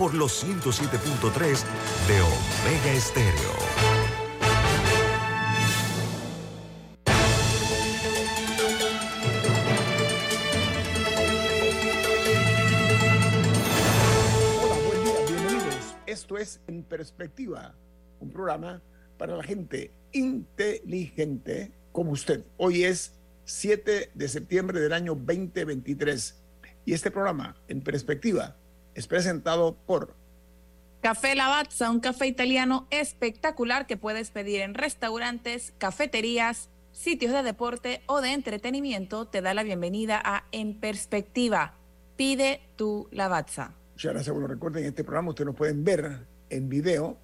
por los 107.3 de Omega Estéreo. Hola, buen día, bienvenidos. Esto es En Perspectiva, un programa para la gente inteligente como usted. Hoy es 7 de septiembre del año 2023 y este programa, En Perspectiva, es presentado por Café Lavazza, un café italiano espectacular que puedes pedir en restaurantes, cafeterías, sitios de deporte o de entretenimiento. Te da la bienvenida a En Perspectiva. Pide tu Lavazza. Muchas gracias. Bueno, recuerden, este programa ustedes nos pueden ver en video,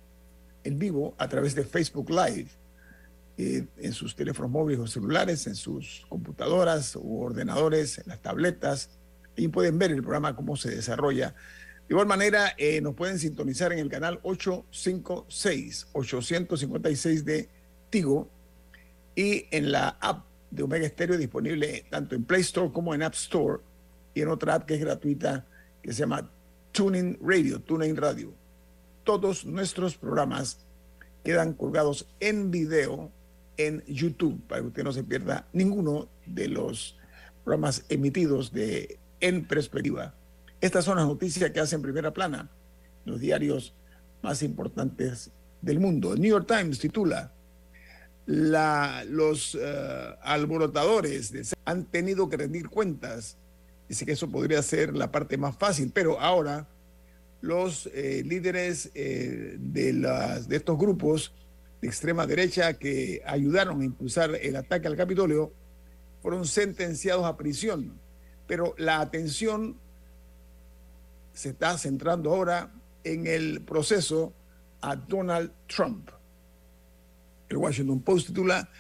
en vivo, a través de Facebook Live, eh, en sus teléfonos móviles o celulares, en sus computadoras u ordenadores, en las tabletas, y pueden ver el programa, cómo se desarrolla. De igual manera, eh, nos pueden sintonizar en el canal 856, 856 de Tigo y en la app de Omega Stereo disponible tanto en Play Store como en App Store y en otra app que es gratuita que se llama Tuning Radio, Tuning Radio. Todos nuestros programas quedan colgados en video en YouTube para que usted no se pierda ninguno de los programas emitidos de en perspectiva. Estas son las noticias que hacen primera plana los diarios más importantes del mundo. El New York Times titula, la, los uh, alborotadores han tenido que rendir cuentas. Dice que eso podría ser la parte más fácil, pero ahora los eh, líderes eh, de, de estos grupos de extrema derecha que ayudaron a impulsar el ataque al Capitolio fueron sentenciados a prisión pero la atención se está centrando ahora en el proceso a Donald Trump. El Washington Post titula,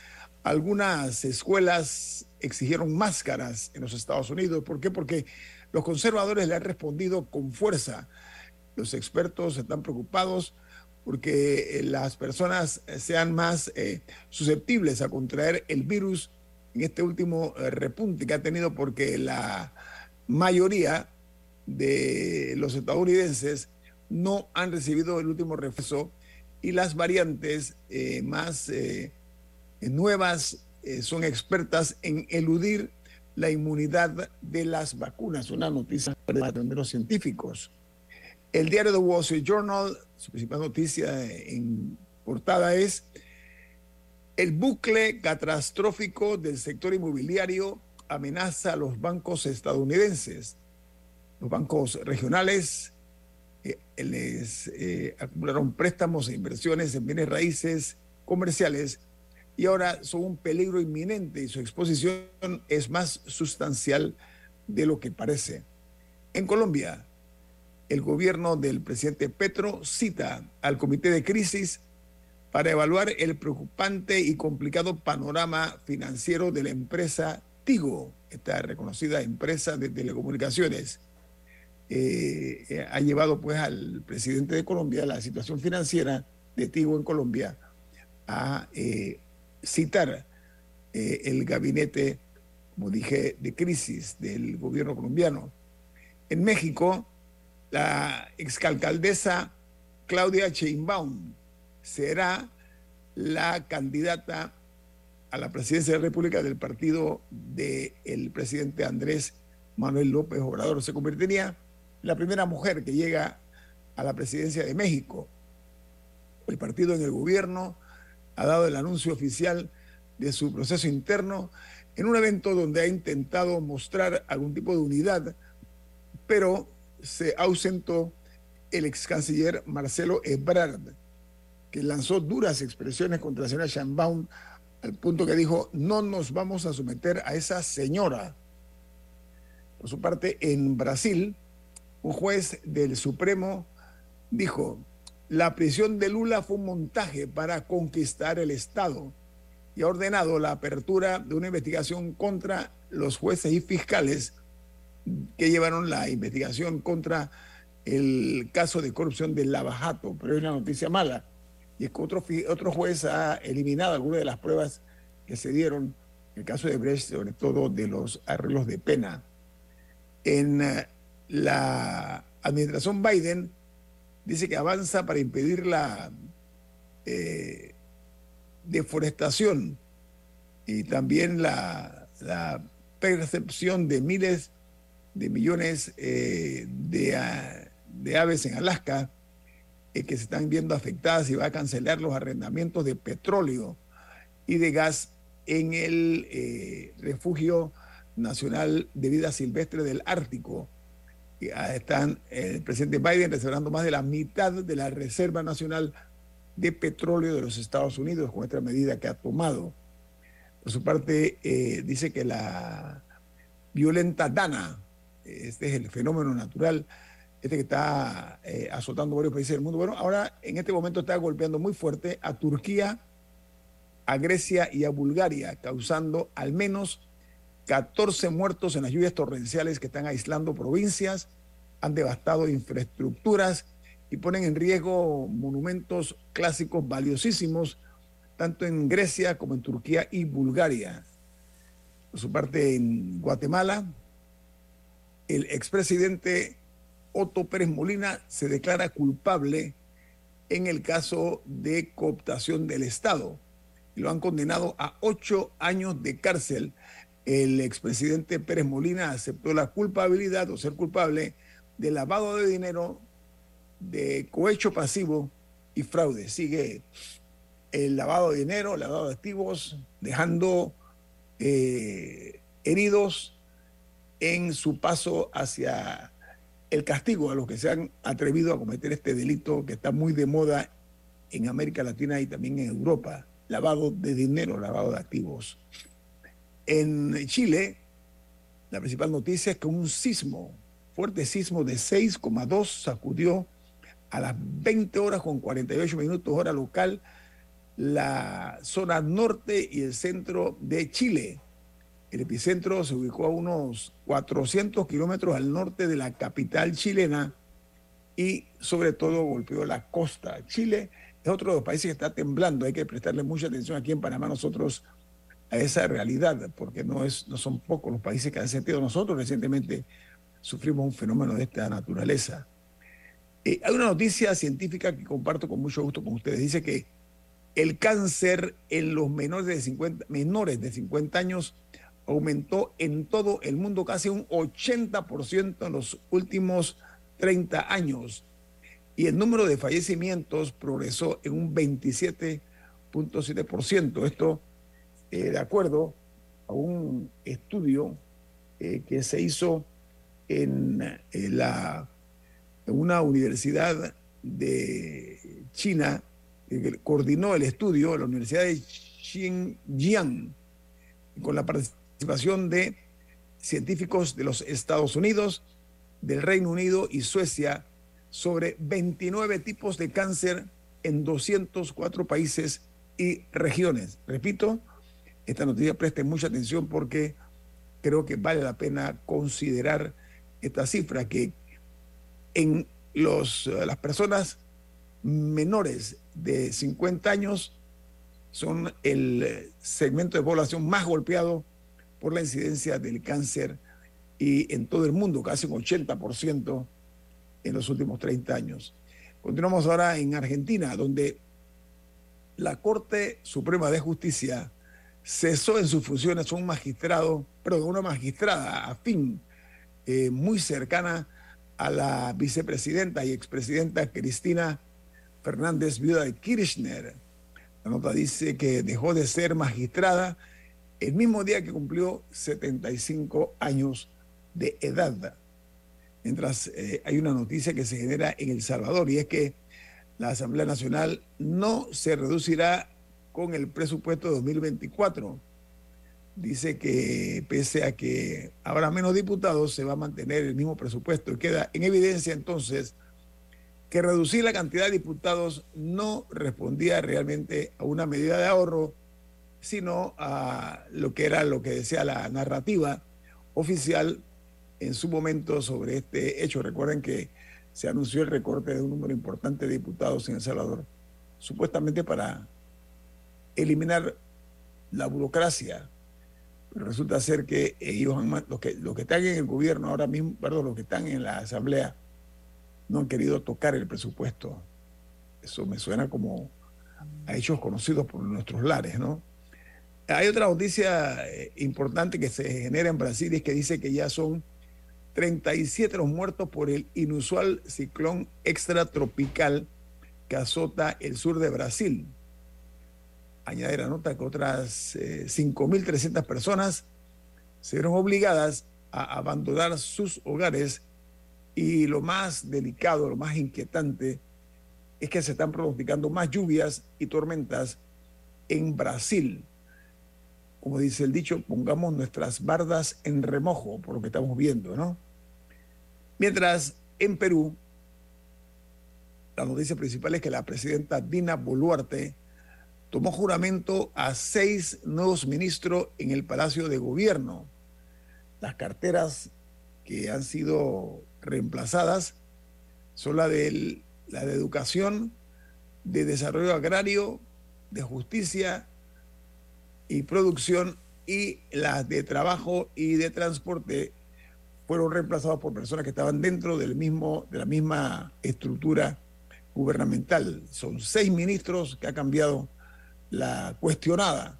algunas escuelas exigieron máscaras en los Estados Unidos. ¿Por qué? Porque los conservadores le han respondido con fuerza. Los expertos están preocupados porque las personas sean más eh, susceptibles a contraer el virus en este último eh, repunte que ha tenido porque la mayoría de los estadounidenses no han recibido el último refuerzo y las variantes eh, más eh, nuevas son expertas en eludir la inmunidad de las vacunas. Una noticia de los científicos. El diario The Wall Street Journal, su principal noticia en portada es el bucle catastrófico del sector inmobiliario amenaza a los bancos estadounidenses. Los bancos regionales eh, les eh, acumularon préstamos e inversiones en bienes raíces comerciales y ahora son un peligro inminente y su exposición es más sustancial de lo que parece. En Colombia, el gobierno del presidente Petro cita al comité de crisis para evaluar el preocupante y complicado panorama financiero de la empresa Tigo, esta reconocida empresa de telecomunicaciones. Eh, eh, ha llevado pues al presidente de Colombia la situación financiera de Tigo en Colombia a eh, citar el gabinete, como dije, de crisis del gobierno colombiano. En México, la exalcaldesa Claudia Sheinbaum será la candidata a la presidencia de la República del partido del presidente Andrés Manuel López Obrador. Se convertiría la primera mujer que llega a la presidencia de México. El partido en el gobierno ha dado el anuncio oficial de su proceso interno en un evento donde ha intentado mostrar algún tipo de unidad, pero se ausentó el ex canciller Marcelo Ebrard que lanzó duras expresiones contra la señora Sheinbaum al punto que dijo, no nos vamos a someter a esa señora. Por su parte, en Brasil, un juez del Supremo dijo, la prisión de Lula fue un montaje para conquistar el Estado y ha ordenado la apertura de una investigación contra los jueces y fiscales que llevaron la investigación contra el caso de corrupción del Lavajato. Pero es una noticia mala. Y es que otro, otro juez ha eliminado algunas de las pruebas que se dieron en el caso de Brecht, sobre todo de los arreglos de pena. En eh, la administración Biden dice que avanza para impedir la eh, deforestación y también la, percepción de miles de millones eh, de, de, aves en Alaska eh, que se están viendo afectadas y va a cancelar los arrendamientos de petróleo y de gas en el refugio nacional de vida silvestre del Ártico están el presidente Biden reservando más de la mitad de la Reserva Nacional de Petróleo de los Estados Unidos con esta medida que ha tomado. Por su parte, eh, dice que la violenta dana, este es el fenómeno natural, este que está eh, azotando varios países del mundo, bueno, ahora en este momento está golpeando muy fuerte a Turquía, a Grecia y a Bulgaria, causando al menos 14 muertos en las lluvias torrenciales que están aislando provincias, han devastado infraestructuras y ponen en riesgo monumentos clásicos valiosísimos, tanto en Grecia como en Turquía y Bulgaria. Por su parte, en Guatemala, el expresidente Otto Pérez Molina se declara culpable en el caso de cooptación del Estado y lo han condenado a ocho años de cárcel el expresidente Pérez Molina aceptó la culpabilidad o ser culpable de lavado de dinero, de cohecho pasivo y fraude. Sigue el lavado de dinero, lavado de activos, dejando eh, heridos en su paso hacia el castigo a los que se han atrevido a cometer este delito que está muy de moda en América Latina y también en Europa, lavado de dinero, lavado de activos. En Chile, la principal noticia es que un sismo, fuerte sismo de 6,2 sacudió a las 20 horas con 48 minutos hora local la zona norte y el centro de Chile. El epicentro se ubicó a unos 400 kilómetros al norte de la capital chilena y sobre todo golpeó la costa. Chile es otro de los países que está temblando. Hay que prestarle mucha atención aquí en Panamá. Nosotros a esa realidad, porque no, es, no son pocos los países que han sentido. Nosotros recientemente sufrimos un fenómeno de esta naturaleza. Eh, hay una noticia científica que comparto con mucho gusto con ustedes. Dice que el cáncer en los menores de 50, menores de 50 años aumentó en todo el mundo casi un 80% en los últimos 30 años. Y el número de fallecimientos progresó en un 27.7%. Esto eh, de acuerdo a un estudio eh, que se hizo en, eh, la, una universidad de China, que coordinó el estudio, la Universidad de Xinjiang, con la participación de científicos de los Estados Unidos, del Reino Unido y Suecia sobre 29 tipos de cáncer en 204 países y regiones. Repito, esta noticia preste mucha atención porque creo que vale la pena considerar esta cifra, que en los, las personas menores de 50 años son el segmento de población más golpeado por la incidencia del cáncer y en todo el mundo, casi un 80% en los últimos 30 años. Continuamos ahora en Argentina, donde la Corte Suprema de Justicia cesó en sus funciones un magistrado, perdón, una magistrada afín, eh, muy cercana a la vicepresidenta y expresidenta Cristina Fernández, viuda de Kirchner. La nota dice que dejó de ser magistrada el mismo día que cumplió 75 años de edad. Mientras eh, hay una noticia que se genera en El Salvador y es que la Asamblea Nacional no se reducirá con el presupuesto de 2024. Dice que pese a que habrá menos diputados, se va a mantener el mismo presupuesto. Y queda en evidencia entonces que reducir la cantidad de diputados no respondía realmente a una medida de ahorro, sino a lo que era lo que decía la narrativa oficial en su momento sobre este hecho. Recuerden que se anunció el recorte de un número importante de diputados en El Salvador, supuestamente para eliminar la burocracia. Pero resulta ser que ellos los que, los que están en el gobierno ahora mismo, perdón, los que están en la asamblea, no han querido tocar el presupuesto. Eso me suena como a hechos conocidos por nuestros lares, ¿no? Hay otra noticia eh, importante que se genera en Brasil y es que dice que ya son 37 los muertos por el inusual ciclón extratropical que azota el sur de Brasil. Añade la nota que otras 5.300 eh, personas se vieron obligadas a abandonar sus hogares y lo más delicado, lo más inquietante, es que se están pronosticando más lluvias y tormentas en Brasil. Como dice el dicho, pongamos nuestras bardas en remojo por lo que estamos viendo, ¿no? Mientras en Perú, la noticia principal es que la presidenta Dina Boluarte tomó juramento a seis nuevos ministros en el Palacio de Gobierno. Las carteras que han sido reemplazadas son la de, la de educación, de desarrollo agrario, de justicia y producción y las de trabajo y de transporte fueron reemplazados por personas que estaban dentro del mismo, de la misma estructura gubernamental. Son seis ministros que ha cambiado la cuestionada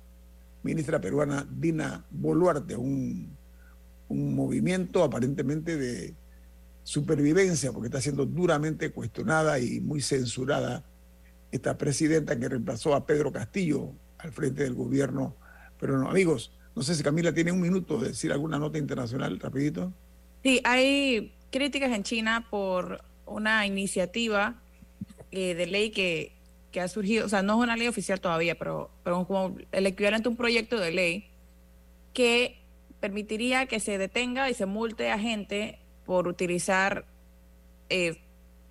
ministra peruana Dina Boluarte, un, un movimiento aparentemente de supervivencia, porque está siendo duramente cuestionada y muy censurada esta presidenta que reemplazó a Pedro Castillo al frente del gobierno peruano. Amigos, no sé si Camila tiene un minuto de decir alguna nota internacional rapidito. Sí, hay críticas en China por una iniciativa eh, de ley que, que, ha surgido, o sea, no es una ley oficial todavía, pero, pero como el equivalente a un proyecto de ley que permitiría que se detenga y se multe a gente por utilizar eh,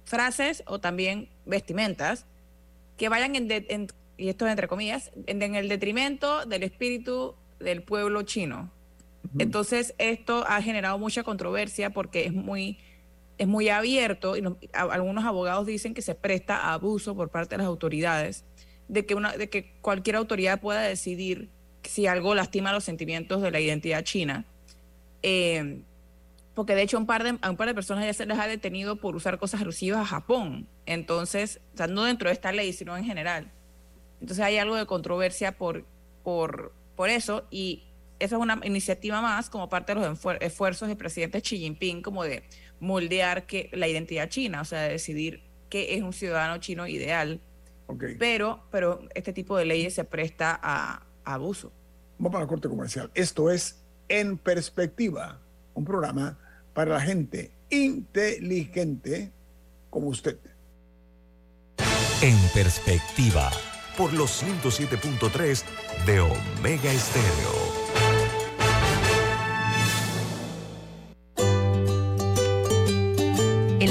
frases o también vestimentas que vayan en, y esto entre comillas, en el detrimento del espíritu del pueblo chino. Entonces, esto ha generado mucha controversia porque es muy, es muy abierto y algunos abogados dicen que se presta a abuso por parte de las autoridades, de que, una, de que cualquier autoridad pueda decidir si algo lastima los sentimientos de la identidad china. Eh, porque de hecho un par de, a un par de personas ya se les ha detenido por usar cosas alusivas a Japón. Entonces, o sea, no dentro de esta ley, sino en general. Entonces hay algo de controversia por, por, por eso y esa es una iniciativa más como parte de los esfuerzos del presidente Xi Jinping como de moldear que, la identidad china, o sea, de decidir qué es un ciudadano chino ideal. Pero, pero este tipo de leyes se presta a, abuso. Vamos para la corte comercial. Esto es En Perspectiva, un programa para la gente inteligente como usted. En Perspectiva. Por los 107.3 de Omega Estéreo.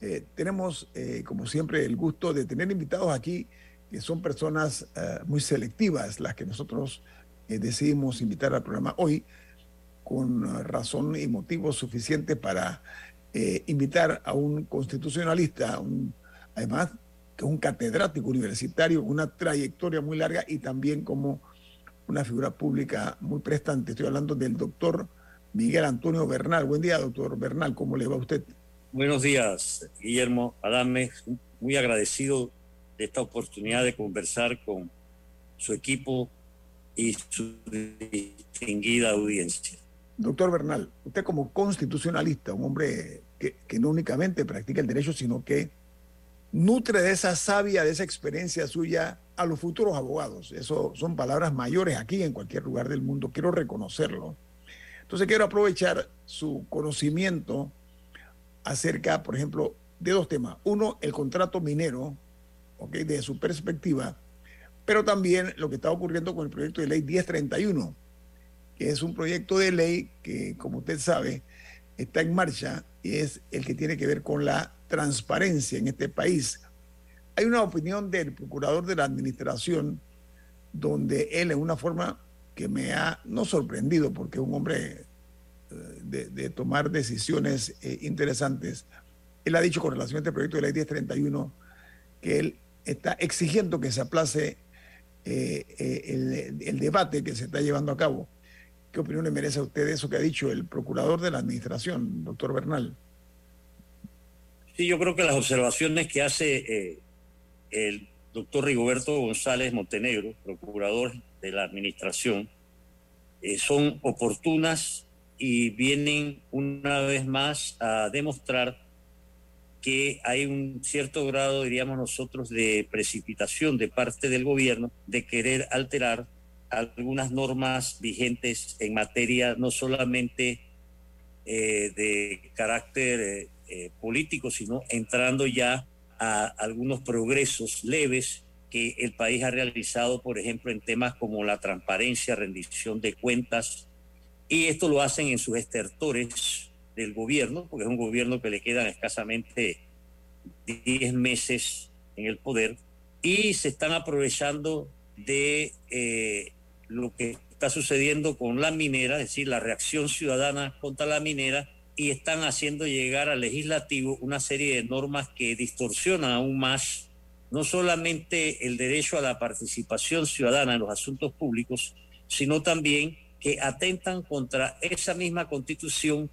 Eh, tenemos, eh, como siempre, el gusto de tener invitados aquí que son personas eh, muy selectivas, las que nosotros decidimos invitar al programa hoy, con razón y motivo suficiente para invitar a un constitucionalista, un, además que es un catedrático universitario, una trayectoria muy larga y también como una figura pública muy prestante. Estoy hablando del doctor Miguel Antonio Bernal. Buen día, doctor Bernal, ¿cómo le va a usted? Buenos días, Guillermo Adame. Muy agradecido de esta oportunidad de conversar con su equipo y su distinguida audiencia. Doctor Bernal, usted como constitucionalista, un hombre que, que no únicamente practica el derecho, sino que nutre de esa savia, de esa experiencia suya a los futuros abogados. Eso son palabras mayores aquí en cualquier lugar del mundo. Quiero reconocerlo. Entonces quiero aprovechar su conocimiento acerca, por ejemplo, de dos temas. Uno, el contrato minero, ¿okay? desde su perspectiva, pero también lo que está ocurriendo con el proyecto de ley 1031, que es un proyecto de ley que, como usted sabe, está en marcha y es el que tiene que ver con la transparencia en este país. Hay una opinión del procurador de la administración donde él en una forma que me ha no sorprendido porque es un hombre eh, de, tomar decisiones eh, interesantes. Él ha dicho con relación a este proyecto de ley 1031 que él está exigiendo que se aplace eh, el, debate que se está llevando a cabo. ¿Qué opinión le merece a usted eso que ha dicho el procurador de la administración, doctor Bernal? Sí, yo creo que las observaciones que hace el doctor Rigoberto González Montenegro, procurador de la administración, son oportunas y vienen una vez más a demostrar que hay un cierto grado, diríamos nosotros, de precipitación de parte del gobierno de querer alterar algunas normas vigentes en materia no solamente eh, de carácter eh, eh, político, sino entrando ya a algunos progresos leves que el país ha realizado, por ejemplo, en temas como la transparencia, rendición de cuentas, y esto lo hacen en sus estertores del gobierno, porque es un gobierno que le quedan escasamente 10 meses en el poder, y se están aprovechando de eh, lo que está sucediendo con la minera, es decir, la reacción ciudadana contra la minera, y están haciendo llegar al legislativo una serie de normas que distorsionan aún más no solamente el derecho a la participación ciudadana en los asuntos públicos, sino también que atentan contra esa misma constitución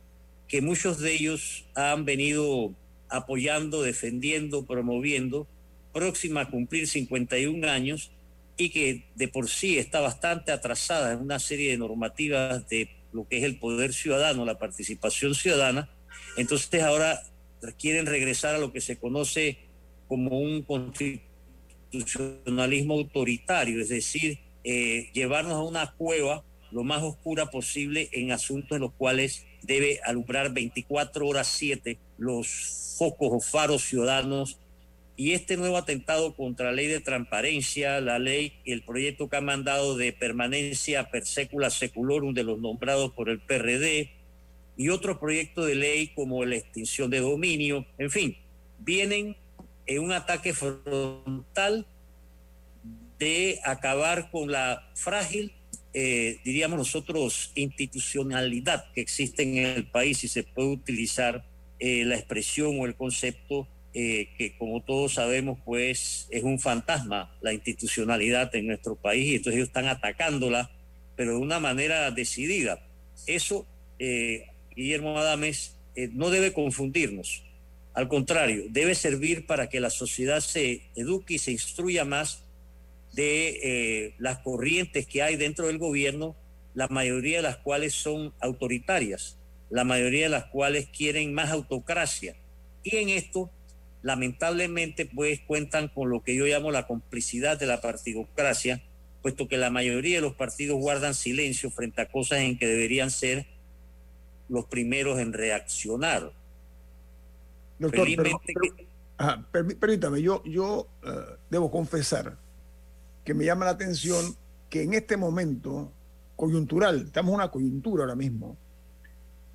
que muchos de ellos han venido apoyando, defendiendo, promoviendo, próxima a cumplir 51 años y que de por sí está bastante atrasada en una serie de normativas de lo que es el poder ciudadano, la participación ciudadana. Entonces ahora quieren regresar a lo que se conoce como un constitucionalismo autoritario, es decir, eh, llevarnos a una cueva lo más oscura posible en asuntos en los cuales debe alumbrar 24 horas 7 los focos o faros ciudadanos. Y este nuevo atentado contra la ley de transparencia, la ley, el proyecto que ha mandado de permanencia per secula seculorum de los nombrados por el PRD, y otros proyectos de ley como la extinción de dominio, en fin, vienen en un ataque frontal de acabar con la frágil eh, diríamos nosotros, institucionalidad que existe en el país y se puede utilizar eh, la expresión o el concepto eh, que como todos sabemos pues es un fantasma la institucionalidad en nuestro país y entonces ellos están atacándola pero de una manera decidida. Eso, Guillermo Adames, no debe confundirnos. Al contrario, debe servir para que la sociedad se eduque y se instruya más de eh, las corrientes que hay dentro del gobierno, la mayoría de las cuales son autoritarias, la mayoría de las cuales quieren más autocracia. Y en esto, lamentablemente, pues cuentan con lo que yo llamo la complicidad de la partidocracia, puesto que la mayoría de los partidos guardan silencio frente a cosas en que deberían ser los primeros en reaccionar. Doctor, permítame, yo, yo eh, debo confesar que me llama la atención que en este momento coyuntural, estamos en una coyuntura ahora mismo,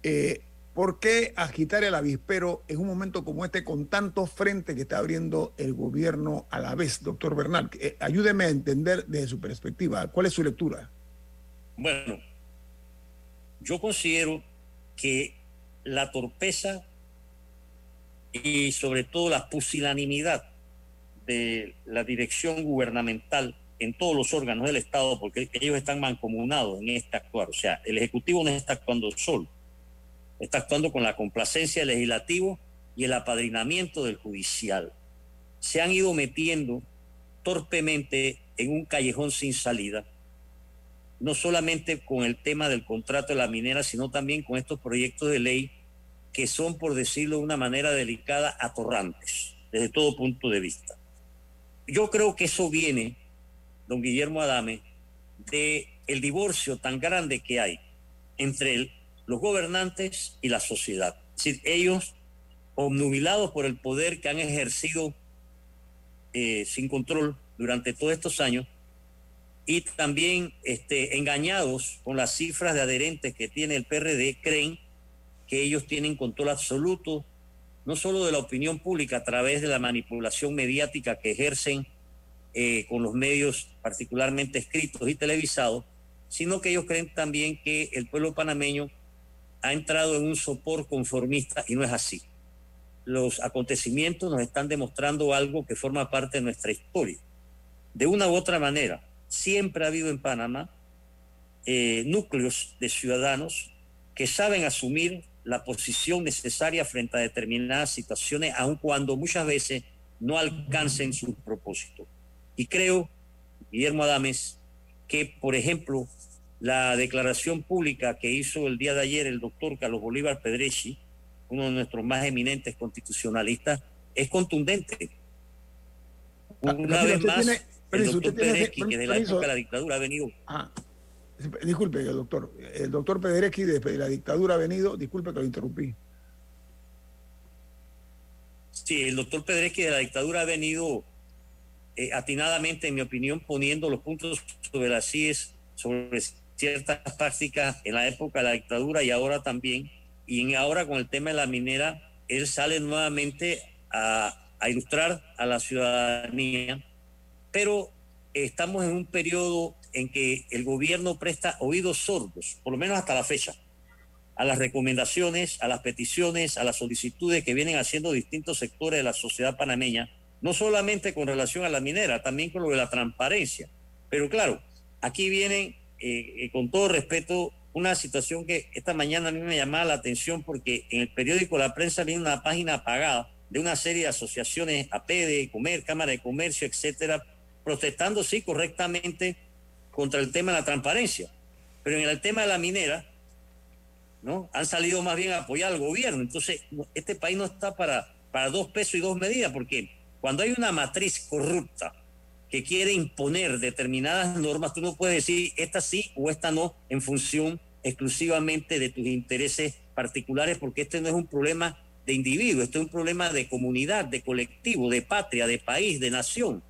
eh, ¿por qué agitar el avispero en un momento como este con tantos frentes que está abriendo el gobierno a la vez, doctor Bernal? Eh, ayúdeme a entender desde su perspectiva, ¿cuál es su lectura? Bueno, yo considero que la torpeza y sobre todo la pusilanimidad de la dirección gubernamental en todos los órganos del Estado, porque ellos están mancomunados en este actuar. O sea, el Ejecutivo no está actuando solo, está actuando con la complacencia del legislativo y el apadrinamiento del judicial. Se han ido metiendo torpemente en un callejón sin salida, no solamente con el tema del contrato de la minera, sino también con estos proyectos de ley que son, por decirlo de una manera delicada, atorrantes, desde todo punto de vista. Yo creo que eso viene, don Guillermo Adame, de el divorcio tan grande que hay entre los gobernantes y la sociedad. Es ellos, obnubilados por el poder que han ejercido eh, sin control durante todos estos años, y también este, engañados con las cifras de adherentes que tiene el PRD, creen que ellos tienen control absoluto, no solo de la opinión pública a través de la manipulación mediática que ejercen eh, con los medios particularmente escritos y televisados, sino que ellos creen también que el pueblo panameño ha entrado en un sopor conformista y no es así. Los acontecimientos nos están demostrando algo que forma parte de nuestra historia. De una u otra manera, siempre ha habido en Panamá eh, núcleos de ciudadanos que saben asumir la posición necesaria frente a determinadas situaciones, aun cuando muchas veces no alcancen sus propósitos. Y creo, Guillermo Adames, que, por ejemplo, la declaración pública que hizo el día de ayer el doctor Carlos Bolívar Pedrechi, uno de nuestros más eminentes constitucionalistas, es contundente. Ah, Una vez más, el doctor Pedrechi, que de la época de la dictadura ha venido ah. Disculpe, doctor. El doctor Pederecki de la dictadura ha venido. Disculpe que lo interrumpí. Sí, el doctor Pederecki de la dictadura ha venido eh, atinadamente, en mi opinión, poniendo los puntos sobre las CIES, sobre ciertas prácticas en la época de la dictadura y ahora también. Y ahora con el tema de la minera, él sale nuevamente a, a ilustrar a la ciudadanía, pero estamos en un periodo en que el gobierno presta oídos sordos, por lo menos hasta la fecha, a las recomendaciones, a las peticiones, a las solicitudes que vienen haciendo distintos sectores de la sociedad panameña, no solamente con relación a la minera, también con lo de la transparencia. Pero claro, aquí viene, eh, eh, con todo respeto, una situación que esta mañana a mí me llamaba la atención porque en el periódico La Prensa viene una página apagada de una serie de asociaciones, APD, Comer, Cámara de Comercio, etcétera, protestando, sí, correctamente contra el tema de la transparencia. Pero en el tema de la minera, ¿no? Han salido más bien a apoyar al gobierno. Entonces, este país no está para, para dos pesos y dos medidas, porque cuando hay una matriz corrupta que quiere imponer determinadas normas, tú no puedes decir esta sí o esta no en función exclusivamente de tus intereses particulares, porque este no es un problema de individuo, este es un problema de comunidad, de colectivo, de patria, de país, de nación.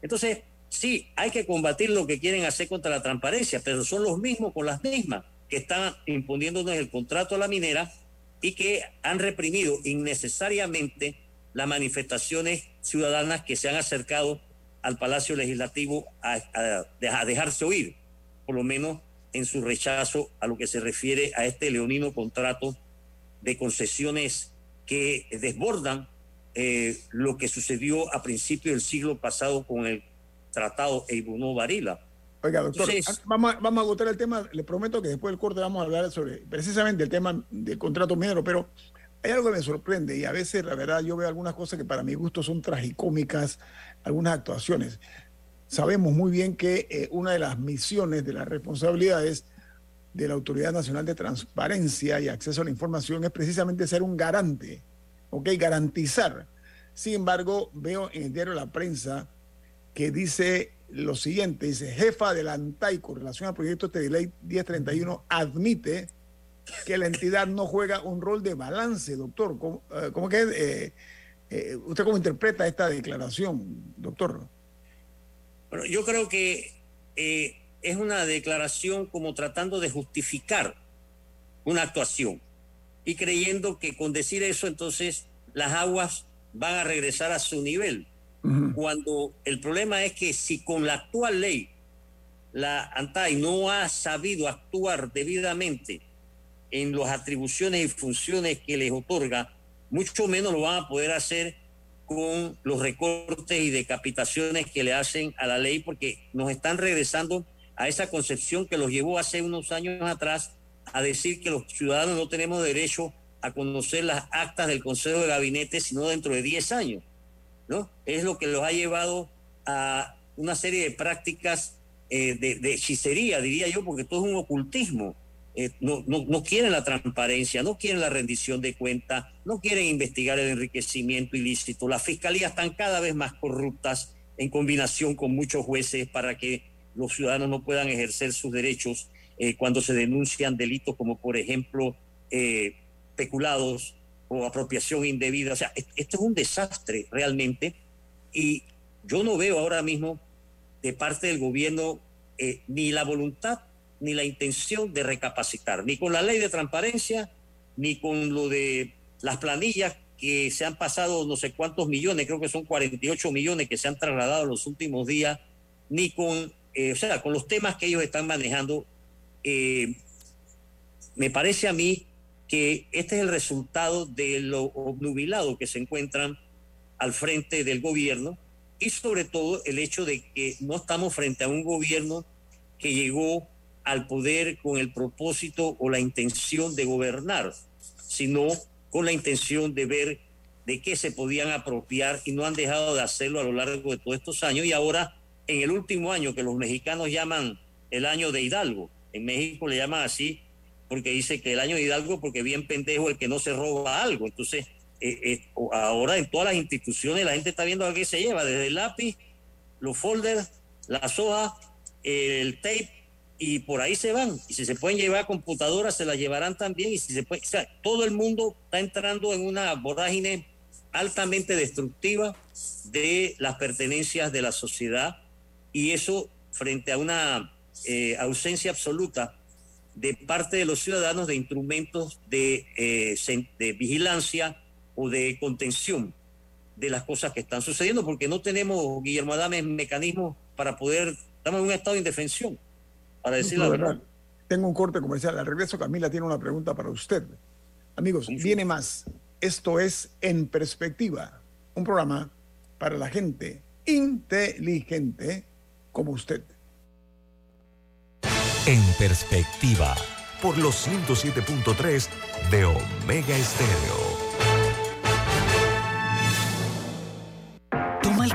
Entonces, sí, hay que combatir lo que quieren hacer contra la transparencia, pero son los mismos con las mismas que están imponiéndonos el contrato a la minera y que han reprimido innecesariamente las manifestaciones ciudadanas que se han acercado al Palacio Legislativo a, dejarse oír, por lo menos en su rechazo a lo que se refiere a este leonino contrato de concesiones que desbordan eh, lo que sucedió a principios del siglo pasado con el tratado Eibuno Varila. Oiga, doctor, vamos, a, vamos a agotar el tema. Le prometo que después del corte vamos a hablar sobre precisamente el tema del contrato minero, pero hay algo que me sorprende y a veces, la verdad, yo veo algunas cosas que para mi gusto son tragicómicas, algunas actuaciones. Sabemos muy bien que eh, una de las misiones, de las responsabilidades de la Autoridad Nacional de Transparencia y Acceso a la Información es precisamente ser un garante ¿ok? Garantizar. Sin embargo, veo en el diario La Prensa que dice lo siguiente, dice, jefa de la con relación al proyecto de ley 1031 admite que la entidad no juega un rol de balance, doctor. ¿Cómo, eh, que eh, eh, usted cómo interpreta esta declaración, doctor? Bueno, yo creo que es una declaración como tratando de justificar una actuación y creyendo que con decir eso entonces las aguas van a regresar a su nivel. Cuando el problema es que si con la actual ley la ANTAI no ha sabido actuar debidamente en las atribuciones y funciones que les otorga, mucho menos lo van a poder hacer con los recortes y decapitaciones que le hacen a la ley, porque nos están regresando a esa concepción que los llevó hace unos años atrás a decir que los ciudadanos no tenemos derecho a conocer las actas del Consejo de Gabinete sino dentro de 10 años. ¿no? Es lo que los ha llevado a una serie de prácticas eh, de, hechicería, diría yo, porque todo es un ocultismo. Eh, no, no, quieren la transparencia, no quieren la rendición de cuentas, no quieren investigar el enriquecimiento ilícito. Las fiscalías están cada vez más corruptas en combinación con muchos jueces para que los ciudadanos no puedan ejercer sus derechos eh, cuando se denuncian delitos como, por ejemplo, peculados o apropiación indebida. O sea, esto es un desastre realmente y yo no veo ahora mismo de parte del gobierno eh, ni la voluntad ni la intención de recapacitar, ni con la ley de transparencia, ni con lo de las planillas que se han pasado no sé cuántos millones, creo que son 48 millones que se han trasladado en los últimos días, ni con, eh, o sea, con los temas que ellos están manejando. Eh, me parece a mí que este es el resultado de lo obnubilado que se encuentran al frente del gobierno y sobre todo el hecho de que no estamos frente a un gobierno que llegó al poder con el propósito o la intención de gobernar, sino con la intención de ver de qué se podían apropiar y no han dejado de hacerlo a lo largo de todos estos años y ahora en el último año que los mexicanos llaman el año de Hidalgo, en México le llaman así porque dice que el año de Hidalgo, porque bien pendejo el que no se roba algo. Entonces, eh, eh, ahora en todas las instituciones la gente está viendo a qué se lleva, desde el lápiz, los folders, las hojas, el tape, y por ahí se van. Y si se pueden llevar computadoras, se las llevarán también. Y si se puede, o sea, todo el mundo está entrando en una vorágine altamente destructiva de las pertenencias de la sociedad y eso frente a una eh, ausencia absoluta de parte de los ciudadanos de instrumentos de, eh, de vigilancia o de contención de las cosas que están sucediendo, porque no tenemos, Guillermo Adame, mecanismos para poder, estamos en un estado de indefensión, para decir la verdad. Tengo un corte comercial. Al regreso, Camila tiene una pregunta para usted. Amigos, viene más. Esto es En Perspectiva, un programa para la gente inteligente como usted. En perspectiva. Por los 107.3 de Omega Estéreo.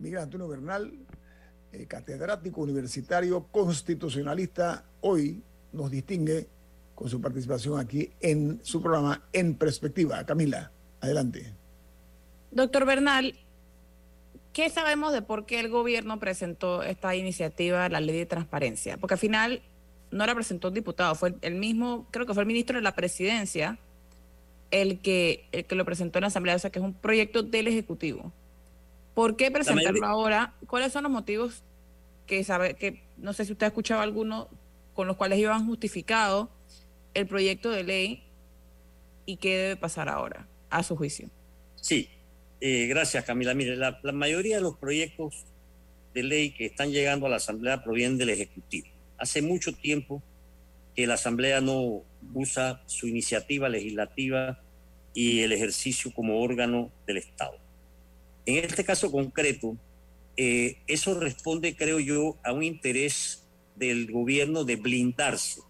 Miguel Antonio Bernal, eh, catedrático universitario constitucionalista, hoy nos distingue con su participación aquí en su programa En Perspectiva. Camila, adelante. Doctor Bernal, ¿qué sabemos de por qué el gobierno presentó esta iniciativa, la ley de transparencia? Porque al final no la presentó un diputado, fue el mismo, creo que fue el ministro de la presidencia el que, el que lo presentó en la Asamblea, o sea que es un proyecto del Ejecutivo. ¿Por qué presentarlo ahora? ¿Cuáles son los motivos que sabe, que no sé si usted ha escuchado alguno con los cuales iban justificado el proyecto de ley y qué debe pasar ahora, a su juicio? Sí, eh, gracias Camila. Mire, la, la mayoría de los proyectos de ley que están llegando a la Asamblea provienen del Ejecutivo. Hace mucho tiempo que la Asamblea no usa su iniciativa legislativa y el ejercicio como órgano del Estado. En este caso concreto, eh, eso responde, creo yo, a un interés del gobierno de blindarse,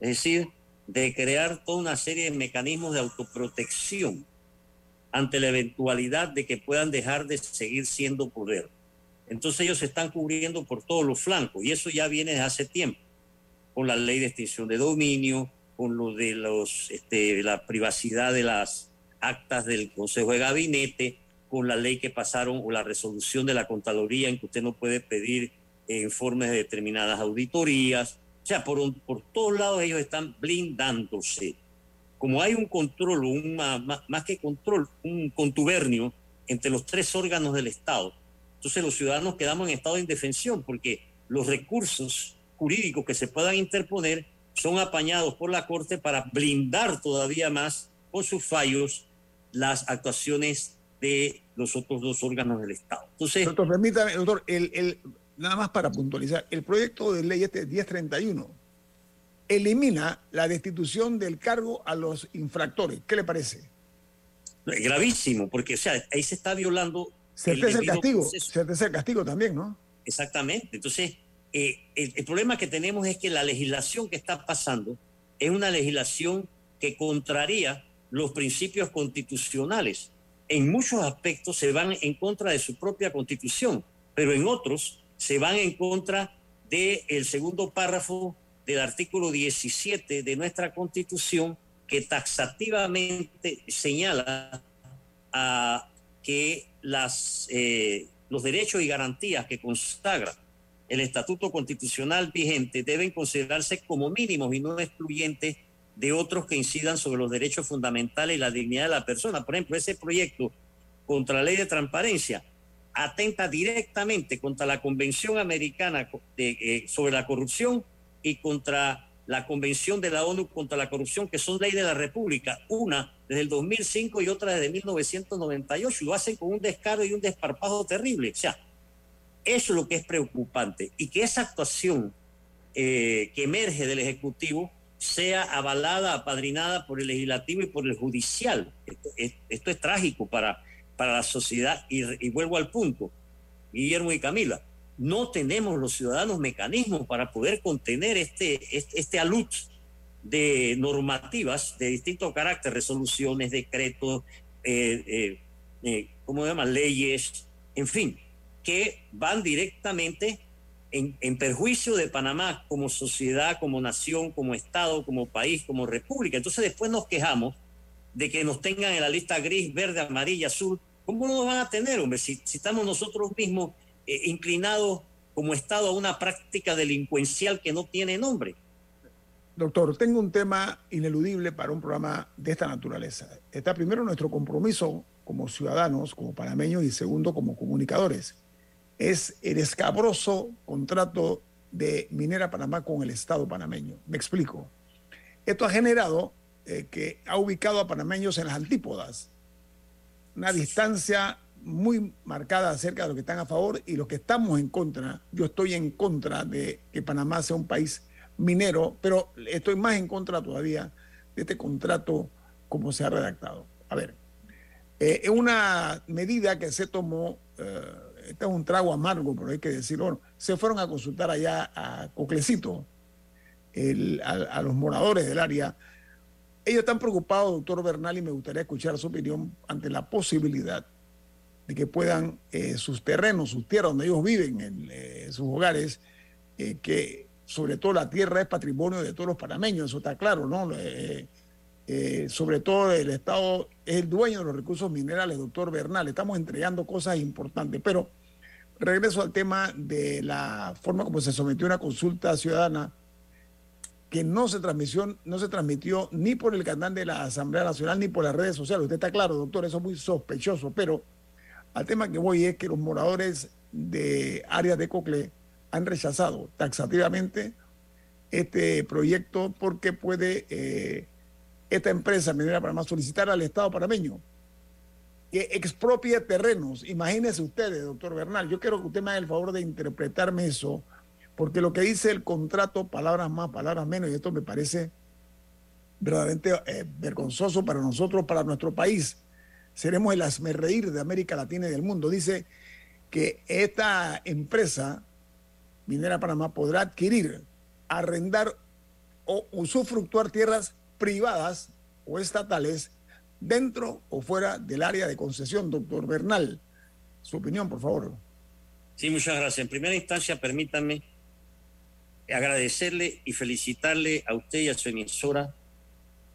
es decir, de crear toda una serie de mecanismos de autoprotección ante la eventualidad de que puedan dejar de seguir siendo poder. Entonces ellos se están cubriendo por todos los flancos y eso ya viene desde hace tiempo, con la ley de extinción de dominio, con lo de los, este, la privacidad de las actas del Consejo de Gabinete, con la ley que pasaron o la resolución de la Contraloría en que usted no puede pedir eh, informes de determinadas auditorías. O sea, por, un, por todos lados ellos están blindándose. Como hay un control, un, más, más que control, un contubernio entre los tres órganos del Estado, entonces los ciudadanos quedamos en estado de indefensión porque los recursos jurídicos que se puedan interponer son apañados por la Corte para blindar todavía más con sus fallos las actuaciones de los otros dos órganos del Estado. Entonces, doctor, permítame, doctor, el, el, nada más para puntualizar, el proyecto de ley este 1031 elimina la destitución del cargo a los infractores. ¿Qué le parece? Es gravísimo, porque o sea, ahí se está violando. Certeza el, el castigo, certeza el castigo también, ¿no? Exactamente. Entonces, eh, el, el, problema que tenemos es que la legislación que está pasando es una legislación que contraría los principios constitucionales. En muchos aspectos se van en contra de su propia constitución, pero en otros se van en contra del el segundo párrafo del artículo 17 de nuestra constitución que taxativamente señala a que las, eh, los derechos y garantías que consagra el estatuto constitucional vigente deben considerarse como mínimos y no excluyentes de otros que incidan sobre los derechos fundamentales y la dignidad de la persona. Por ejemplo, ese proyecto contra la ley de transparencia atenta directamente contra la Convención Americana eh, sobre la corrupción y contra la Convención de la ONU contra la corrupción, que son ley de la República, una desde el 2005 y otra desde 1998, y lo hacen con un descaro y un desparpajo terrible. O sea, eso es lo que es preocupante, y que esa actuación eh, que emerge del Ejecutivo sea avalada, apadrinada por el legislativo y por el judicial. Esto, es, trágico para, para la sociedad, y, vuelvo al punto, Guillermo y Camila no tenemos los ciudadanos mecanismos para poder contener este, este, este alud de normativas de distinto carácter, resoluciones, decretos, eh, eh, eh, ¿cómo se? Leyes, en fin, que van directamente en, perjuicio de Panamá como sociedad, como nación, como Estado, como país, como república. Entonces después nos quejamos de que nos tengan en la lista gris, verde, amarilla, azul. ¿Cómo no nos van a tener, hombre? Si, estamos nosotros mismos eh, inclinado como Estado a una práctica delincuencial que no tiene nombre. Doctor, tengo un tema ineludible para un programa de esta naturaleza. Está primero nuestro compromiso como ciudadanos, como panameños, y segundo como comunicadores. Es el escabroso contrato de Minera Panamá con el Estado panameño. Me explico. Esto ha generado eh, que ha ubicado a panameños en las antípodas, una distancia muy marcada acerca de los que están a favor y los que estamos en contra. Yo estoy en contra de que Panamá sea un país minero, pero estoy más en contra todavía de este contrato como se ha redactado. A ver, eh, es una medida que se tomó eh, este es un trago amargo, pero hay que decirlo, se fueron a consultar allá a Coclecito, a, los moradores del área. Ellos están preocupados, doctor Bernal, y me gustaría escuchar su opinión ante la posibilidad de que puedan eh, sus terrenos, sus tierras donde ellos viven, en eh, sus hogares, eh, que sobre todo la tierra es patrimonio de todos los panameños, eso está claro, ¿no? Sobre todo el Estado es el dueño de los recursos minerales, doctor Bernal. Estamos entregando cosas importantes, pero regreso al tema de la forma como se sometió una consulta ciudadana que no se transmitió, no se transmitió ni por el canal de la Asamblea Nacional ni por las redes sociales. Usted está claro, doctor, eso es muy sospechoso, pero al tema que voy es que los moradores de áreas de Cocle han rechazado taxativamente este proyecto porque puede eh, esta empresa minera Panamá solicitar al Estado panameño que expropie terrenos. Imagínense ustedes, doctor Bernal, yo quiero que usted me haga el favor de interpretarme eso, porque lo que dice el contrato, palabras más, palabras menos, y esto me parece verdaderamente eh, vergonzoso para nosotros, para nuestro país seremos el asmerreír de América Latina y del mundo. Dice que esta empresa, Minera Panamá, podrá adquirir, arrendar o usufructuar tierras privadas o estatales dentro o fuera del área de concesión. Doctor Bernal, su opinión, por favor. Sí, muchas gracias. En primera instancia, permítanme agradecerle y felicitarle a usted y a su emisora,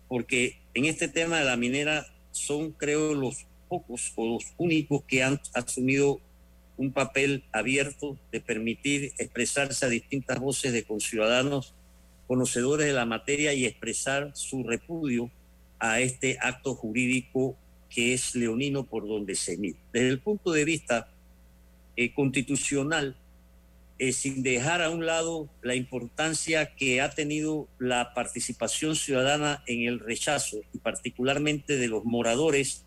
porque en este tema de la minera son, creo, los pocos o los únicos que han asumido un papel abierto de permitir expresarse a distintas voces de conciudadanos conocedores de la materia y expresar su repudio a este acto jurídico que es leonino por donde se mide. Desde el punto de vista eh, constitucional, eh, sin dejar a un lado la importancia que ha tenido la participación ciudadana en el rechazo, y particularmente de los moradores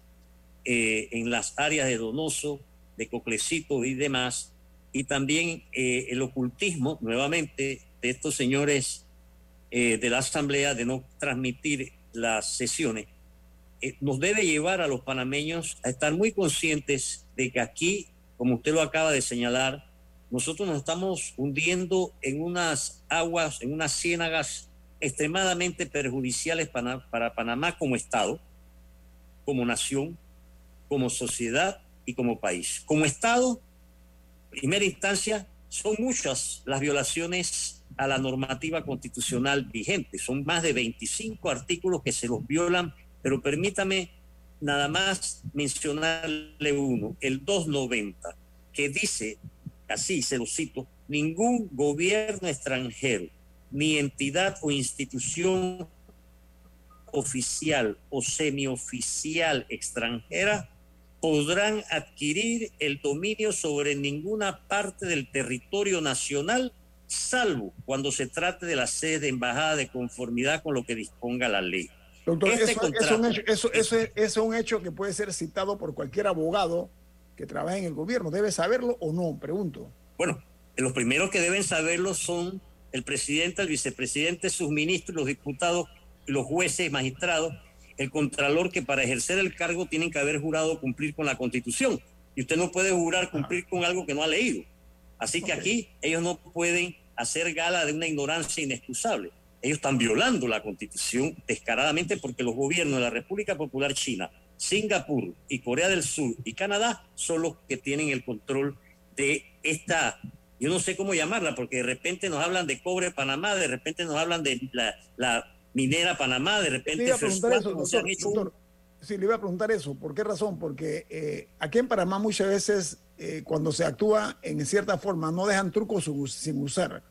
eh, en las áreas de Donoso, de Coclecito y demás, y también eh, el ocultismo, nuevamente, de estos señores de la Asamblea de no transmitir las sesiones, nos debe llevar a los panameños a estar muy conscientes de que aquí, como usted lo acaba de señalar, nosotros nos estamos hundiendo en unas aguas, en unas ciénagas extremadamente perjudiciales para, para Panamá como Estado, como nación, como sociedad y como país. Como Estado, primera instancia, son muchas las violaciones a la normativa constitucional vigente. Son más de 25 artículos que se los violan, pero permítame nada más mencionarle uno, el 290, que dice así se lo cito, ningún gobierno extranjero, ni entidad o institución oficial o semioficial extranjera podrán adquirir el dominio sobre ninguna parte del territorio nacional, salvo cuando se trate de la sede de embajada de conformidad con lo que disponga la ley. Doctor, este eso, eso es un hecho que puede ser citado por cualquier abogado que trabaja en el gobierno. ¿Debe saberlo o no? Pregunto. Bueno, los primeros que deben saberlo son el presidente, el vicepresidente, sus ministros, los diputados, los jueces, magistrados, el contralor que para ejercer el cargo tienen que haber jurado cumplir con la constitución. Y usted no puede jurar cumplir con algo que no ha leído. Así que aquí ellos no pueden hacer gala de una ignorancia inexcusable. Ellos están violando la constitución descaradamente porque los gobiernos de la República Popular China Singapur y Corea del Sur y Canadá son los que tienen el control de esta, yo no sé cómo llamarla, porque de repente nos hablan de cobre Panamá, de repente nos hablan de la, minera Panamá, de repente... Eso, doctor, Sí, le iba a preguntar eso. ¿Por qué razón? Porque eh, aquí en Panamá muchas veces eh, cuando se actúa en cierta forma no dejan trucos sin usar.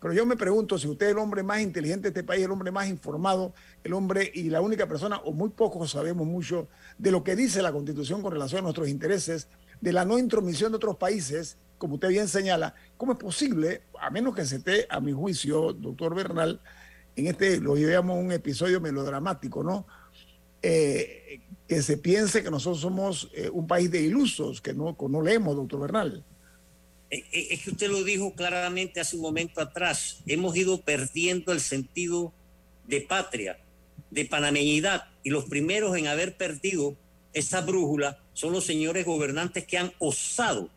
Pero yo me pregunto si usted es el hombre más inteligente de este país, el hombre más informado, el hombre y la única persona, o muy pocos sabemos mucho de lo que dice la Constitución con relación a nuestros intereses, de la no intromisión de otros países, como usted bien señala, ¿cómo es posible, a menos que se esté, a mi juicio, doctor Bernal, en este, lo llevamos un episodio melodramático, ¿no? Eh, que se piense que nosotros somos eh, un país de ilusos, que no, no leemos, doctor Bernal. Eh, es que usted lo dijo claramente hace un momento atrás, hemos ido perdiendo el sentido de patria, de panameñidad, y los primeros en haber perdido esa brújula son los señores gobernantes que han osado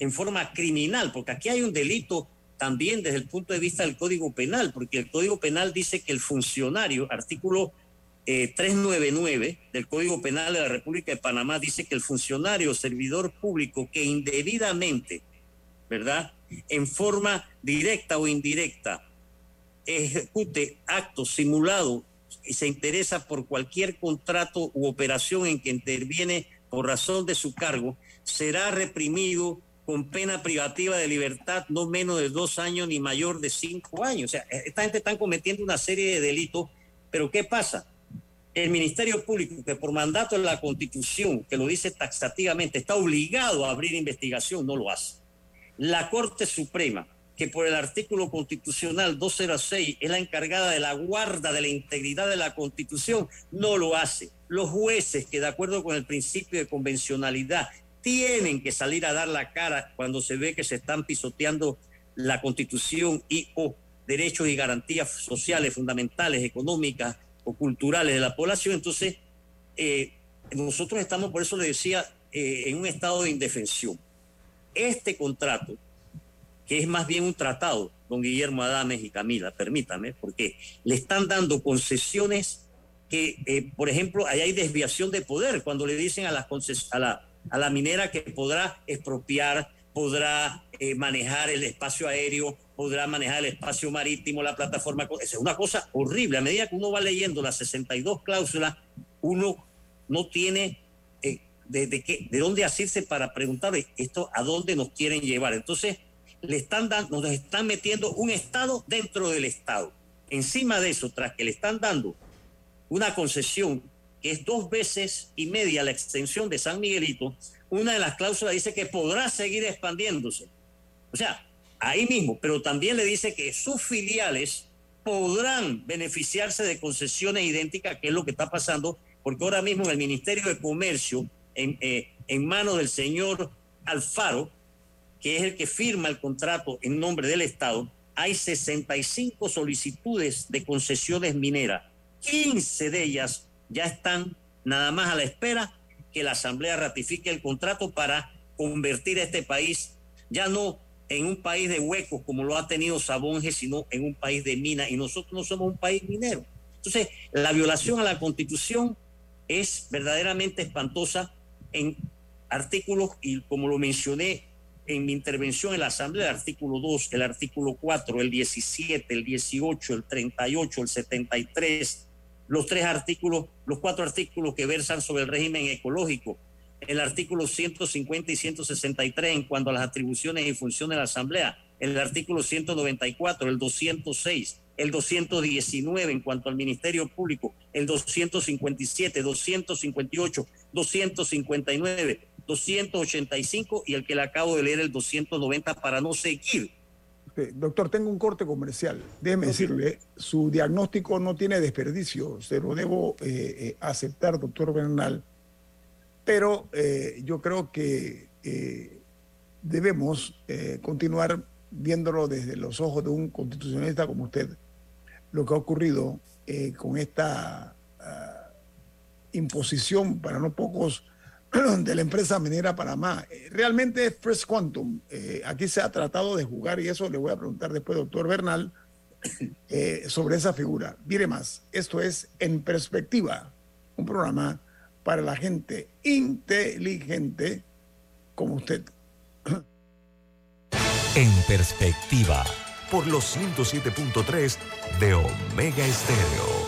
en forma criminal, porque aquí hay un delito también desde el punto de vista del Código Penal, porque el Código Penal dice que el funcionario, artículo 399 eh, del Código Penal de la República de Panamá, dice que el funcionario o servidor público que indebidamente, ¿verdad?, en forma directa o indirecta, ejecute actos simulados y se interesa por cualquier contrato u operación en que interviene por razón de su cargo, será reprimido con pena privativa de libertad no menos de dos años ni mayor de cinco años. O sea, esta gente está cometiendo una serie de delitos, pero ¿qué pasa? El Ministerio Público, que por mandato de la Constitución, que lo dice taxativamente, está obligado a abrir investigación, no lo hace. La Corte Suprema, que por el artículo constitucional 206 es la encargada de la guarda de la integridad de la Constitución, no lo hace. Los jueces que de acuerdo con el principio de convencionalidad tienen que salir a dar la cara cuando se ve que se están pisoteando la constitución y o derechos y garantías sociales fundamentales, económicas culturales de la población. Entonces, eh, nosotros estamos, por eso le decía, eh, en un estado de indefensión. Este contrato, que es más bien un tratado, don Guillermo Adames y Camila, permítame, porque le están dando concesiones que, eh, por ejemplo, ahí hay desviación de poder cuando le dicen a las, a la a la minera que podrá expropiar, podrá eh, manejar el espacio aéreo, podrá manejar el espacio marítimo, la plataforma. Es una cosa horrible. A medida que uno va leyendo las 62 cláusulas, uno no tiene eh, de, de, de dónde asirse para preguntar esto a dónde nos quieren llevar. Entonces, le están dando, nos están metiendo un Estado dentro del Estado. Encima de eso, tras que le están dando una concesión que es dos veces y media la extensión de San Miguelito, una de las cláusulas dice que podrá seguir expandiéndose. O sea, ahí mismo, pero también le dice que sus filiales podrán beneficiarse de concesiones idénticas, que es lo que está pasando, porque ahora mismo en el Ministerio de Comercio, en, eh, manos del señor Alfaro, que es el que firma el contrato en nombre del Estado, hay 65 solicitudes de concesiones mineras. 15 de ellas ya están nada más a la espera que la Asamblea ratifique el contrato para convertir a este país ya no en un país de huecos como lo ha tenido Sabonge, sino en un país de minas. Y nosotros no somos un país minero. Entonces, la violación a la Constitución es verdaderamente espantosa en artículos, y como lo mencioné en mi intervención en la Asamblea, el artículo 2, el artículo 4, el 17, el 18, el 38, el 73, los tres artículos, los cuatro artículos que versan sobre el régimen ecológico, el artículo 150 y 163 en cuanto a las atribuciones y funciones de la Asamblea, el artículo 194, el 206, el 219 en cuanto al Ministerio Público, el 257, 258, 259, 285 y el que le acabo de leer, el 290, para no seguir doctor, tengo un corte comercial. Déjeme decirle, su diagnóstico no tiene desperdicio, se lo debo eh, eh, aceptar, doctor Bernal, pero eh, yo creo que debemos continuar viéndolo desde los ojos de un constitucionalista como usted, lo que ha ocurrido con esta ah, imposición para no pocos de la empresa minera Panamá. Eh, realmente es Fresh Quantum. Eh, aquí se ha tratado de jugar, y eso le voy a preguntar después, doctor Bernal, eh, sobre esa figura. Mire más, esto es En Perspectiva, un programa para la gente inteligente como usted. En Perspectiva, por los 107.3 de Omega Estéreo.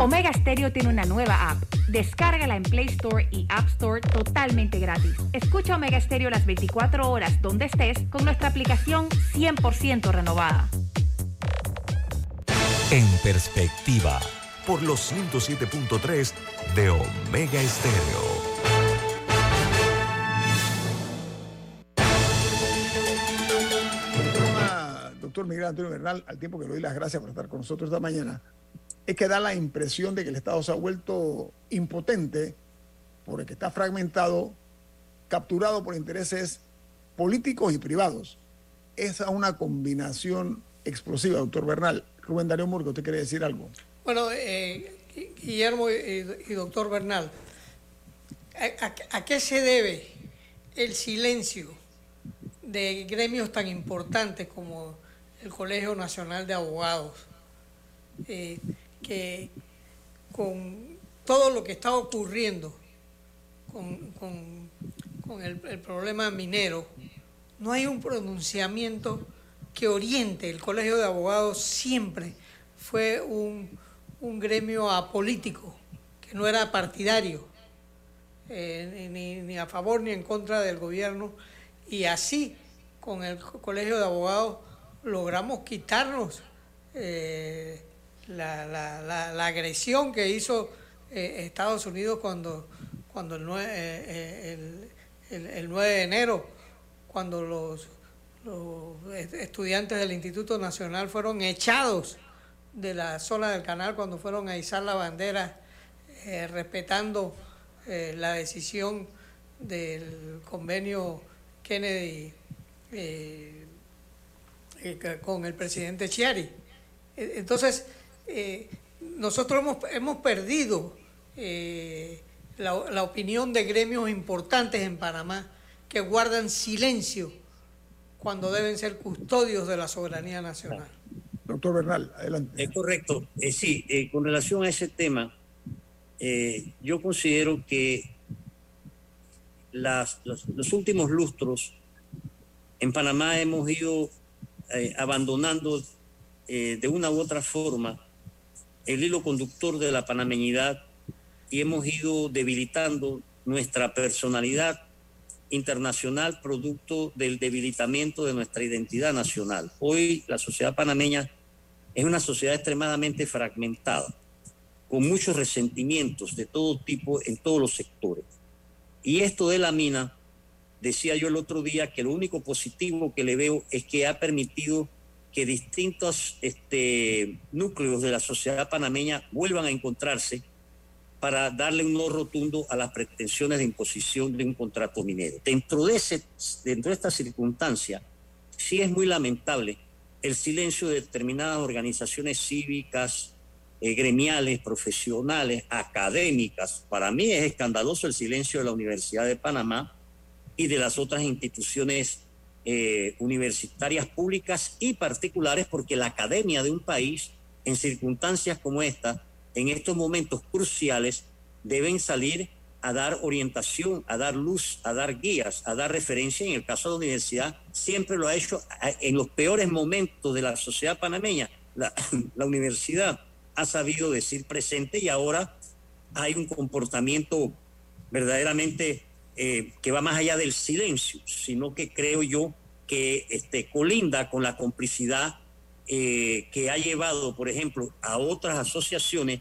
Omega Stereo tiene una nueva app. Descárgala en Play Store y App Store totalmente gratis. Escucha Omega Stereo las 24 horas donde estés con nuestra aplicación 100% renovada. En perspectiva, por los 107.3 de Omega Estéreo. Doctor Miguel Antonio Bernal, al tiempo que le doy las gracias por estar con nosotros esta mañana, es que da la impresión de que el Estado se ha vuelto impotente porque está fragmentado, capturado por intereses políticos y privados. Esa es una combinación explosiva, doctor Bernal. Rubén Darío Murgo, ¿usted quiere decir algo? Bueno, eh, Guillermo y, doctor Bernal, ¿a, qué se debe el silencio de gremios tan importantes como el Colegio Nacional de Abogados? Eh, que con todo lo que está ocurriendo con, el, problema minero, no hay un pronunciamiento que oriente. El Colegio de Abogados siempre fue un, gremio apolítico, que no era partidario, eh, ni, a favor ni en contra del gobierno. Y así, con el Colegio de Abogados, logramos quitarnos eh, la, la, la, agresión que hizo eh, Estados Unidos cuando, cuando el 9, eh, el, el, 9 de enero, cuando los, los, estudiantes del Instituto Nacional fueron echados de la zona del canal cuando fueron a izar la bandera eh, respetando la decisión del convenio Kennedy con el presidente Chiari. Entonces, eh, nosotros hemos, hemos perdido eh, la, opinión de gremios importantes en Panamá que guardan silencio cuando deben ser custodios de la soberanía nacional. Doctor Bernal, adelante. Es correcto. Eh, sí, con relación a ese tema, yo considero que las, los, últimos lustros en Panamá hemos ido abandonando de una u otra forma el hilo conductor de la panameñidad y hemos ido debilitando nuestra personalidad internacional producto del debilitamiento de nuestra identidad nacional. Hoy la sociedad panameña es una sociedad extremadamente fragmentada, con muchos resentimientos de todo tipo en todos los sectores. Y esto de la mina, decía yo el otro día que lo único positivo que le veo es que ha permitido que distintos este, núcleos de la sociedad panameña vuelvan a encontrarse para darle un no rotundo a las pretensiones de imposición de un contrato minero. Dentro de, esta circunstancia, sí es muy lamentable el silencio de determinadas organizaciones cívicas, eh, gremiales, profesionales, académicas. Para mí es escandaloso el silencio de la Universidad de Panamá y de las otras instituciones eh, universitarias públicas y particulares, porque la academia de un país, en circunstancias como esta, en estos momentos cruciales, deben salir a dar orientación, a dar luz, a dar guías, a dar referencia. En el caso de la universidad, siempre lo ha hecho en los peores momentos de la sociedad panameña. La, universidad ha sabido decir presente y ahora hay un comportamiento verdaderamente eh, que va más allá del silencio, sino que creo yo que este, colinda con la complicidad eh, que ha llevado, por ejemplo, a otras asociaciones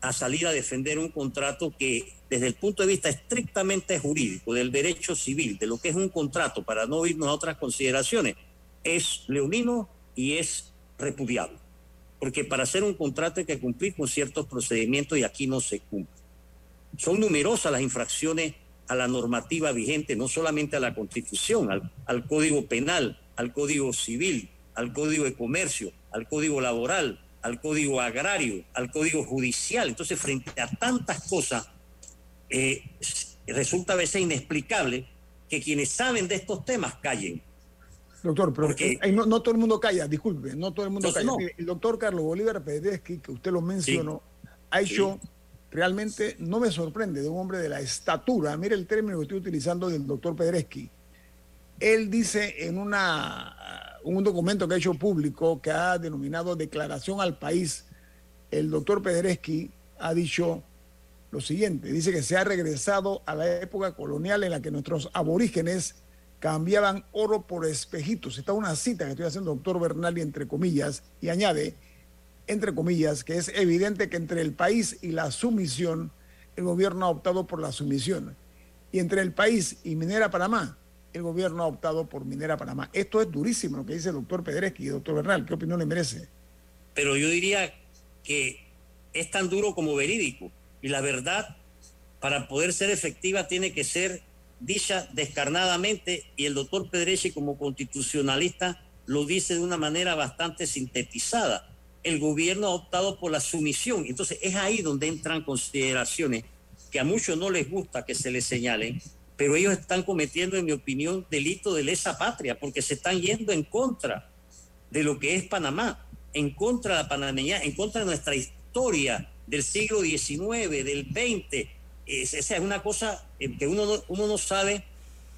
a salir a defender un contrato que desde el punto de vista estrictamente jurídico, del derecho civil, de lo que es un contrato, para no irnos a otras consideraciones, es leonino y es repudiable. Porque para hacer un contrato hay que cumplir con ciertos procedimientos y aquí no se cumple. Son numerosas las infracciones a la normativa vigente, no solamente a la Constitución, al, Código Penal, al Código Civil, al Código de Comercio, al Código Laboral, al Código Agrario, al Código Judicial. Entonces, frente a tantas cosas, eh, resulta a veces inexplicable que quienes saben de estos temas callen. Doctor, pero Porque- eh, no, no todo el mundo calla, disculpe, no todo el mundo Entonces, calla. no. El doctor Carlos Bolívar Pedeschi, que usted lo mencionó, ha hecho, realmente no me sorprende de un hombre de la estatura, mire el término que estoy utilizando del doctor Pedreschi. Él dice en una, un documento que ha hecho público que ha denominado Declaración al País, el doctor Pedreschi ha dicho lo siguiente, dice que se ha regresado a la época colonial en la que nuestros aborígenes cambiaban oro por espejitos. Está una cita que estoy haciendo, doctor Bernal, y entre comillas, y añade, entre comillas, que es evidente que entre el país y la sumisión, el gobierno ha optado por la sumisión. Y entre el país y Minera Panamá, el gobierno ha optado por Minera Panamá. Esto es durísimo lo que dice el doctor Pedreschi y doctor Bernal. ¿Qué opinión le merece? pero yo diría que es tan duro como verídico. Y la verdad, para poder ser efectiva, tiene que ser dicha descarnadamente. Y el doctor Pedreschi, como constitucionalista, lo dice de una manera bastante sintetizada. El gobierno ha optado por la sumisión. Entonces, es ahí donde entran consideraciones que a muchos no les gusta que se les señalen, pero ellos están cometiendo, en mi opinión, delito de lesa patria, porque se están yendo en contra de lo que es Panamá, en contra de la panameña, en contra de nuestra historia del siglo XIX, del XX. Es, esa es una cosa eh, que uno no, uno no sabe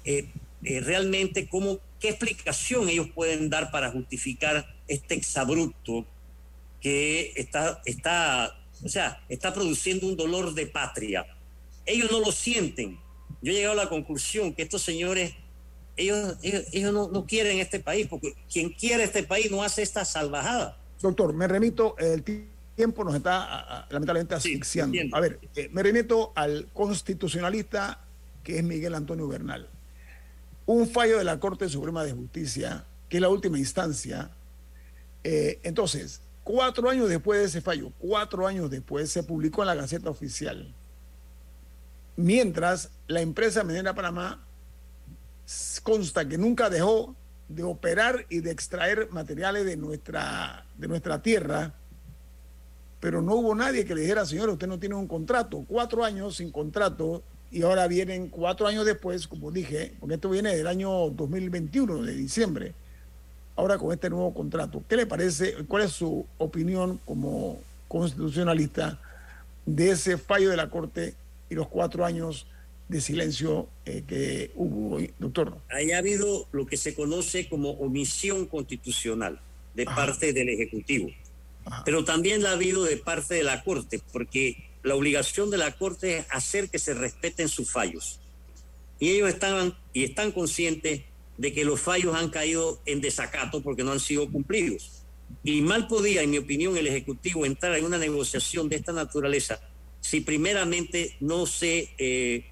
eh, eh, realmente cómo, qué explicación ellos pueden dar para justificar este exabrupto que está, está, o sea, está produciendo un dolor de patria. Ellos no lo sienten. Yo he llegado a la conclusión que estos señores ellos, ellos, ellos no, no, quieren este país, porque quien quiere este país no hace esta salvajada. Doctor, me remito, el tiempo nos está lamentablemente asfixiando. Sí, a ver, eh, me remito al constitucionalista que es Miguel Antonio Bernal. Un fallo de la Corte Suprema de Justicia, que es la última instancia. Eh, entonces, cuatro años después de ese fallo, cuatro años después, se publicó en la Gaceta Oficial. Mientras la empresa minera Panamá consta que nunca dejó de operar y de extraer materiales de nuestra, de nuestra tierra, pero no hubo nadie que le dijera, señor, usted no tiene un contrato, cuatro años sin contrato, y ahora vienen cuatro años después, como dije, porque esto viene del año 2021, de diciembre, ahora con este nuevo contrato. ¿Qué le parece? ¿Cuál es su opinión como constitucionalista de ese fallo de la Corte y los cuatro años de silencio eh, que hubo, doctor. Ahí ha habido lo que se conoce como omisión constitucional de Ajá. parte del Ejecutivo, Ajá. pero también la ha habido de parte de la Corte, porque la obligación de la Corte es hacer que se respeten sus fallos. Y ellos estaban y están conscientes de que los fallos han caído en desacato porque no han sido cumplidos. Y mal podía, en mi opinión, el Ejecutivo entrar en una negociación de esta naturaleza si primeramente no se eh,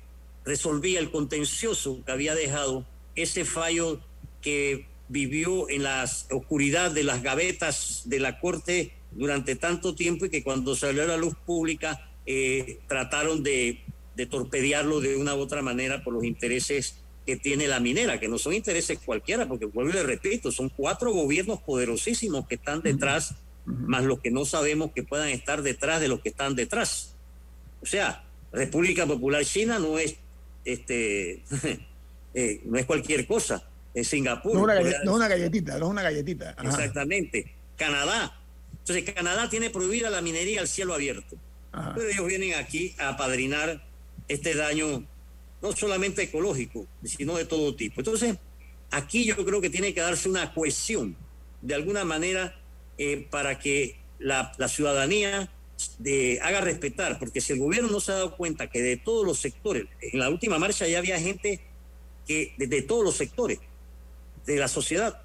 resolvía el contencioso que había dejado ese fallo que vivió en la oscuridad de las gavetas de la Corte durante tanto tiempo y que cuando salió a la luz pública eh, trataron de, de, torpedearlo de una u otra manera por los intereses que tiene la minera, que no son intereses cualquiera, porque vuelvo y le repito, son cuatro gobiernos poderosísimos que están detrás, uh -huh. más los que no sabemos que puedan estar detrás de los que están detrás. O sea, República Popular China no es este eh, no es cualquier cosa. Es Singapur. No es una, gallet, no una galletita, no es una galletita. Ajá. Exactamente. Canadá. Entonces, Canadá tiene prohibida la minería al cielo abierto. Ajá. Pero ellos vienen aquí a apadrinar este daño, no solamente ecológico, sino de todo tipo. Entonces, aquí yo creo que tiene que darse una cohesión, de alguna manera, eh, para que la, ciudadanía haga respetar, porque si el gobierno no se ha dado cuenta que de todos los sectores, en la última marcha ya había gente que de, de todos los sectores de la sociedad,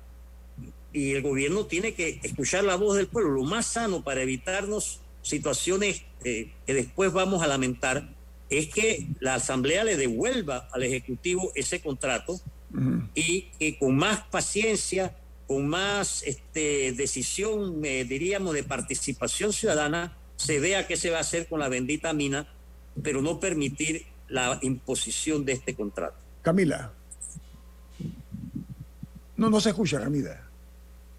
y el gobierno tiene que escuchar la voz del pueblo, lo más sano para evitarnos situaciones eh, que después vamos a lamentar es que la asamblea le devuelva al ejecutivo ese contrato uh -huh. y que con más paciencia con más este, decisión, eh, diríamos, de participación ciudadana, se vea qué se va a hacer con la bendita mina, pero no permitir la imposición de este contrato. Camila. No, no se escucha, Camila.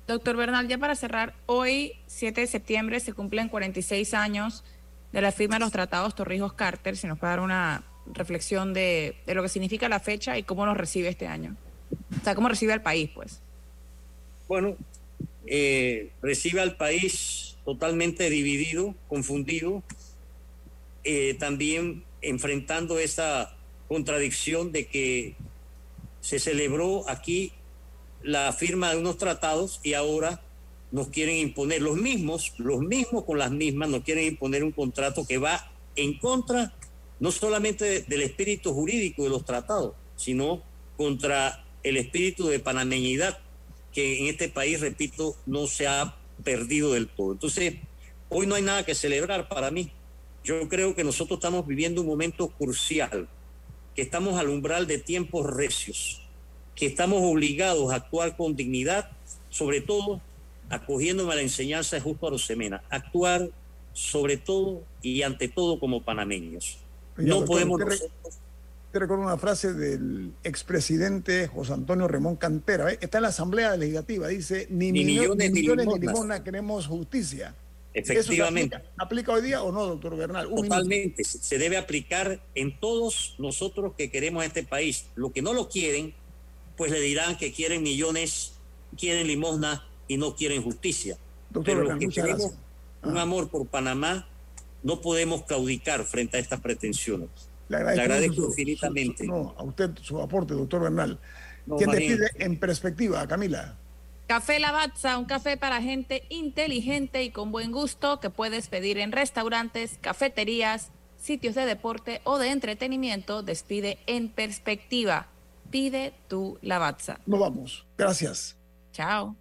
Doctor Bernal, ya para cerrar, hoy, 7 de septiembre, se cumplen 46 años de la firma de los tratados Torrijos-Carter. Si nos puede dar una reflexión de, de lo que significa la fecha y cómo nos recibe este año. O sea, cómo recibe al país, pues. Bueno, eh, recibe al país totalmente dividido, confundido, eh, también enfrentando esa contradicción de que se celebró aquí la firma de unos tratados y ahora nos quieren imponer los mismos, los mismos con las mismas, nos quieren imponer un contrato que va en contra no solamente del espíritu jurídico de los tratados, sino contra el espíritu de panameñidad que en este país, repito, no se ha perdido del todo. Entonces, hoy no hay nada que celebrar para mí. Yo creo que nosotros estamos viviendo un momento crucial, que estamos al umbral de tiempos recios, que estamos obligados a actuar con dignidad, sobre todo acogiéndome a la enseñanza de Justo Arosemena, actuar sobre todo y ante todo como panameños. no podemos... Te recuerdo una frase del expresidente José Antonio Remón Cantera. ¿eh? Está en la Asamblea Legislativa. Dice, ni, millones, ni, millones, ni limona queremos justicia. Efectivamente. ¿Eso aplica, hoy día o no, doctor Bernal? Totalmente. Se debe aplicar en todos nosotros que queremos este país. Lo que no lo quieren, pues le dirán que quieren millones, quieren limosna y no quieren justicia. Doctor Pero los que tenemos un ah. amor por Panamá, no podemos claudicar frente a estas pretensiones. Le agradezco, infinitamente. no, a usted su aporte, doctor Bernal. ¿Quién decide en perspectiva, Camila? Café Lavazza, un café para gente inteligente y con buen gusto que puedes pedir en restaurantes, cafeterías, sitios de deporte o de entretenimiento. Despide en perspectiva. Pide tu Lavazza. Nos vamos. Gracias. Chao.